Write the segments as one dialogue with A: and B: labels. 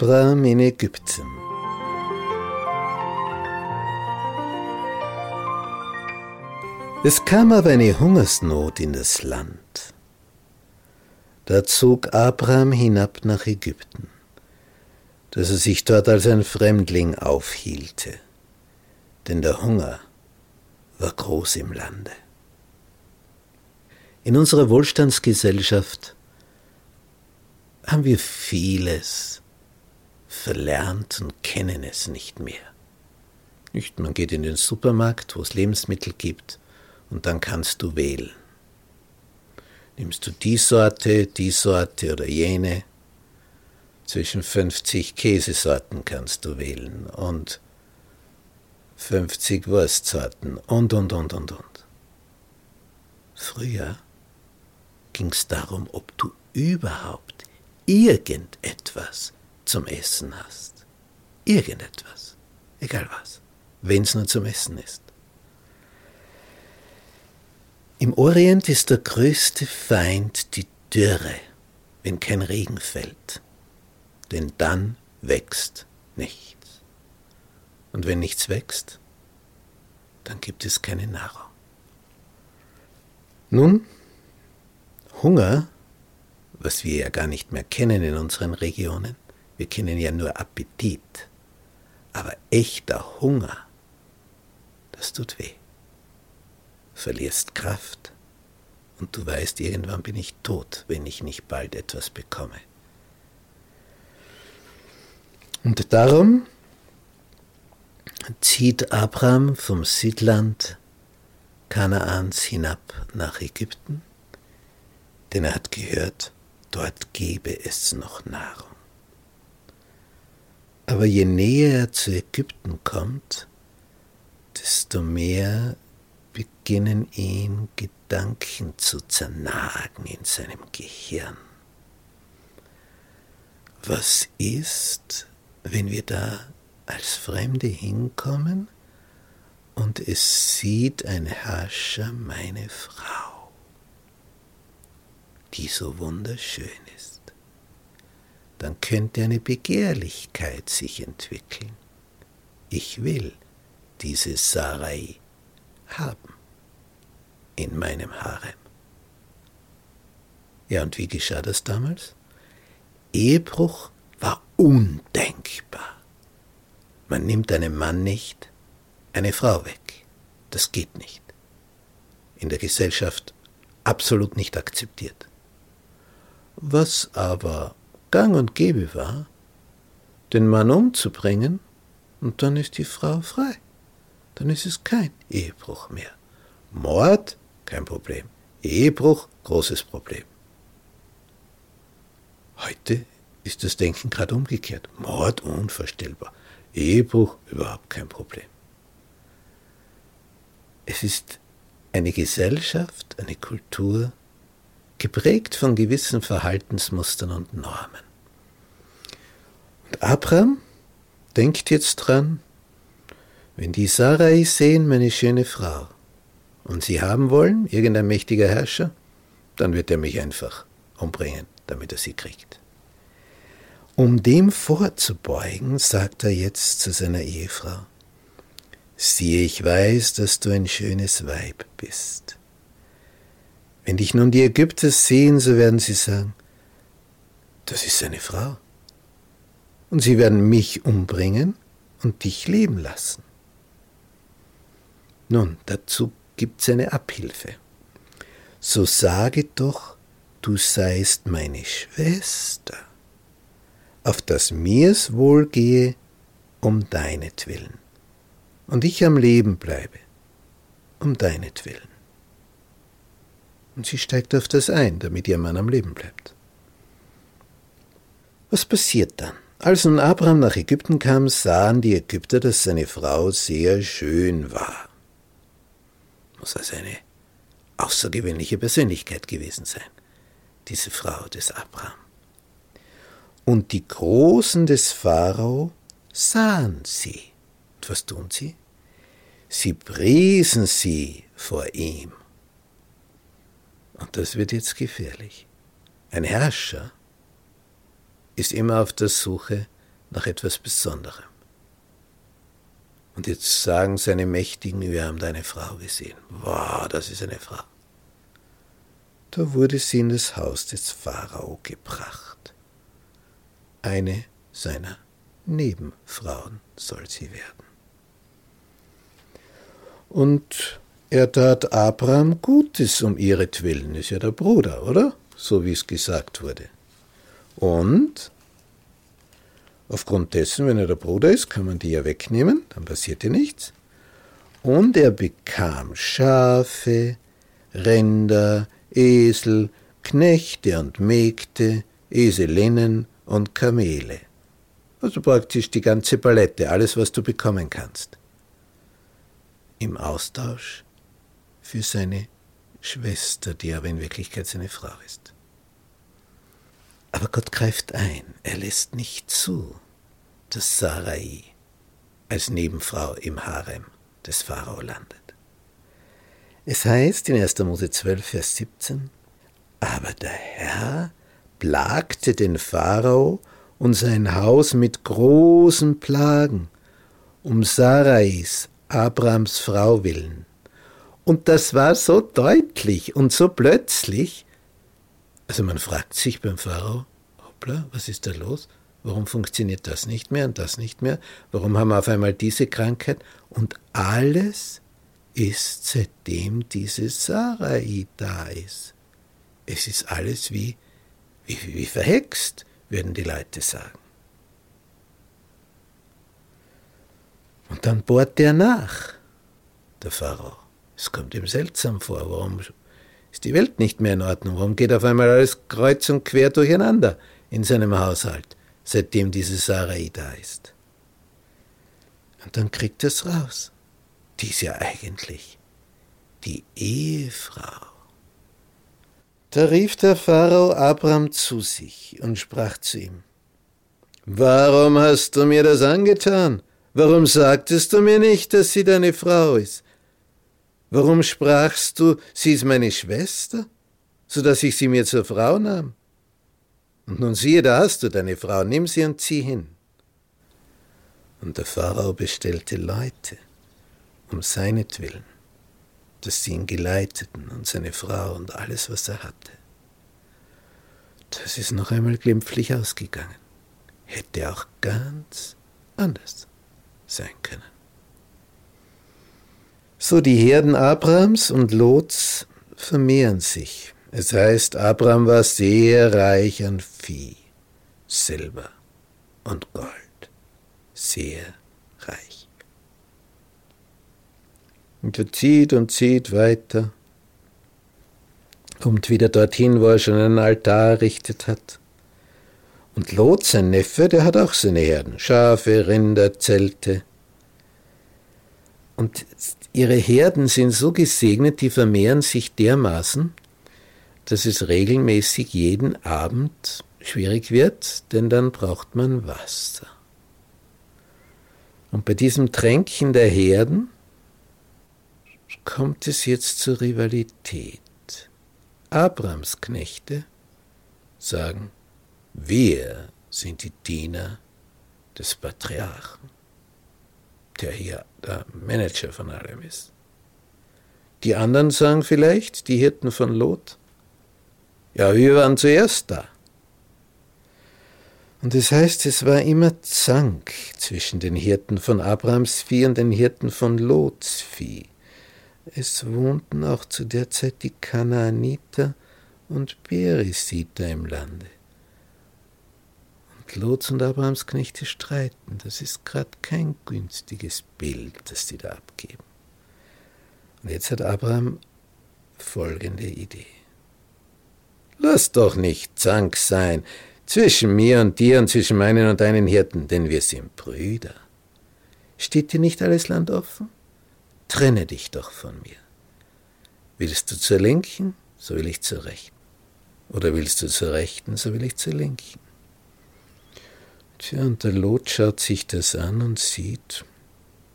A: Abraham in Ägypten. Es kam aber eine Hungersnot in das Land. Da zog Abraham hinab nach Ägypten, dass er sich dort als ein Fremdling aufhielte, denn der Hunger war groß im Lande. In unserer Wohlstandsgesellschaft haben wir vieles verlernt und kennen es nicht mehr. Nicht, man geht in den Supermarkt, wo es Lebensmittel gibt, und dann kannst du wählen. Nimmst du die Sorte, die Sorte oder jene? Zwischen 50 Käsesorten kannst du wählen und 50 Wurstsorten und, und, und, und, und. Früher ging es darum, ob du überhaupt irgendetwas zum Essen hast. Irgendetwas. Egal was. Wenn es nur zum Essen ist. Im Orient ist der größte Feind die Dürre, wenn kein Regen fällt. Denn dann wächst nichts. Und wenn nichts wächst, dann gibt es keine Nahrung. Nun, Hunger, was wir ja gar nicht mehr kennen in unseren Regionen, wir kennen ja nur Appetit. Aber echter Hunger, das tut weh. Verlierst Kraft und du weißt, irgendwann bin ich tot, wenn ich nicht bald etwas bekomme. Und darum zieht Abraham vom Südland Kanaans hinab nach Ägypten, denn er hat gehört, dort gebe es noch Nahrung. Aber je näher er zu Ägypten kommt, desto mehr beginnen ihn Gedanken zu zernagen in seinem Gehirn. Was ist, wenn wir da als Fremde hinkommen und es sieht ein Herrscher meine Frau, die so wunderschön ist? dann könnte eine Begehrlichkeit sich entwickeln. Ich will diese Sarai haben in meinem Harem. Ja, und wie geschah das damals? Ehebruch war undenkbar. Man nimmt einem Mann nicht eine Frau weg. Das geht nicht. In der Gesellschaft absolut nicht akzeptiert. Was aber gang und gäbe war, den Mann umzubringen, und dann ist die Frau frei. Dann ist es kein Ehebruch mehr. Mord, kein Problem. Ehebruch, großes Problem. Heute ist das Denken gerade umgekehrt. Mord unvorstellbar. Ehebruch überhaupt kein Problem. Es ist eine Gesellschaft, eine Kultur, geprägt von gewissen Verhaltensmustern und Normen. Und Abraham denkt jetzt dran, wenn die Sarai sehen, meine schöne Frau, und sie haben wollen, irgendein mächtiger Herrscher, dann wird er mich einfach umbringen, damit er sie kriegt. Um dem vorzubeugen, sagt er jetzt zu seiner Ehefrau, siehe, ich weiß, dass du ein schönes Weib bist. Wenn dich nun die Ägypter sehen, so werden sie sagen, das ist seine Frau. Und sie werden mich umbringen und dich leben lassen. Nun, dazu gibt es eine Abhilfe. So sage doch, du seist meine Schwester, auf dass mir's wohlgehe um deinetwillen, und ich am Leben bleibe um deinetwillen und sie steigt auf das ein, damit ihr Mann am Leben bleibt. Was passiert dann? Als nun Abraham nach Ägypten kam, sahen die Ägypter, dass seine Frau sehr schön war. Muss also eine außergewöhnliche Persönlichkeit gewesen sein, diese Frau des Abraham. Und die Großen des Pharao sahen sie. Und was tun sie? Sie priesen sie vor ihm. Und das wird jetzt gefährlich. Ein Herrscher ist immer auf der Suche nach etwas Besonderem. Und jetzt sagen seine Mächtigen, wir haben deine Frau gesehen. Wow, das ist eine Frau. Da wurde sie in das Haus des Pharao gebracht. Eine seiner Nebenfrauen soll sie werden. Und er tat Abraham Gutes um ihretwillen, ist ja der Bruder, oder? So wie es gesagt wurde. Und aufgrund dessen, wenn er der Bruder ist, kann man die ja wegnehmen, dann passierte nichts. Und er bekam Schafe, Rinder, Esel, Knechte und Mägde, Eselinnen und Kamele. Also praktisch die ganze Palette, alles, was du bekommen kannst. Im Austausch für seine Schwester, die aber in Wirklichkeit seine Frau ist. Aber Gott greift ein, er lässt nicht zu, dass Sarai als Nebenfrau im Harem des Pharao landet. Es heißt in 1. Mose 12, Vers 17, aber der Herr plagte den Pharao und sein Haus mit großen Plagen, um Sarais, Abrams Frau willen. Und das war so deutlich und so plötzlich. Also man fragt sich beim Pharao, hoppla, was ist da los? Warum funktioniert das nicht mehr und das nicht mehr? Warum haben wir auf einmal diese Krankheit? Und alles ist, seitdem diese Sarai da ist. Es ist alles wie, wie, wie verhext, würden die Leute sagen. Und dann bohrt der nach, der Pharao. Es kommt ihm seltsam vor, warum ist die Welt nicht mehr in Ordnung? Warum geht auf einmal alles kreuz und quer durcheinander in seinem Haushalt, seitdem diese Sarai da ist? Und dann kriegt er es raus die ist ja eigentlich die Ehefrau. Da rief der Pharao Abraham zu sich und sprach zu ihm, Warum hast du mir das angetan? Warum sagtest du mir nicht, dass sie deine Frau ist? Warum sprachst du, sie ist meine Schwester, so dass ich sie mir zur Frau nahm? Und nun siehe, da hast du deine Frau, nimm sie und zieh hin. Und der Pharao bestellte Leute um seinetwillen, dass sie ihn geleiteten und seine Frau und alles, was er hatte. Das ist noch einmal glimpflich ausgegangen. Hätte auch ganz anders sein können. So die Herden Abrahams und Lots vermehren sich. Es heißt, Abraham war sehr reich an Vieh, Silber und Gold. Sehr reich. Und er zieht und zieht weiter, kommt wieder dorthin, wo er schon einen Altar errichtet hat. Und Lot, sein Neffe, der hat auch seine Herden, Schafe, Rinder, Zelte. Und ihre Herden sind so gesegnet, die vermehren sich dermaßen, dass es regelmäßig jeden Abend schwierig wird, denn dann braucht man Wasser. Und bei diesem Tränken der Herden kommt es jetzt zur Rivalität. Abrams Knechte sagen, wir sind die Diener des Patriarchen, der hier der Manager von allem ist. Die anderen sagen vielleicht, die Hirten von Lot, ja, wir waren zuerst da. Und das heißt, es war immer Zank zwischen den Hirten von Abrahams Vieh und den Hirten von Lots Vieh. Es wohnten auch zu der Zeit die Kanaaniter und Beresiter im Lande. Und Lots und Abrahams Knechte streiten. Das ist gerade kein günstiges Bild, das sie da abgeben. Und jetzt hat Abraham folgende Idee. Lass doch nicht Zank sein zwischen mir und dir und zwischen meinen und deinen Hirten, denn wir sind Brüder. Steht dir nicht alles Land offen? trenne dich doch von mir. Willst du zur Linken, so will ich zur Rechten. Oder willst du zur Rechten, so will ich zur Linken. Tja, und der Lot schaut sich das an und sieht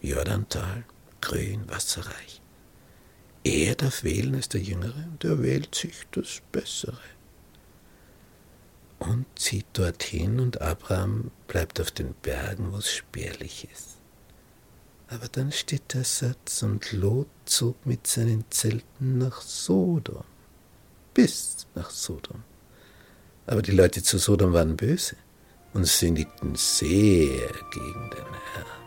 A: Jordantal, grün, wasserreich. Er darf wählen als der Jüngere und er wählt sich das Bessere. Und zieht dorthin und Abraham bleibt auf den Bergen, wo es spärlich ist. Aber dann steht der Satz, und Lot zog mit seinen Zelten nach Sodom, bis nach Sodom. Aber die Leute zu Sodom waren böse und sündigten sehr gegen den Herrn.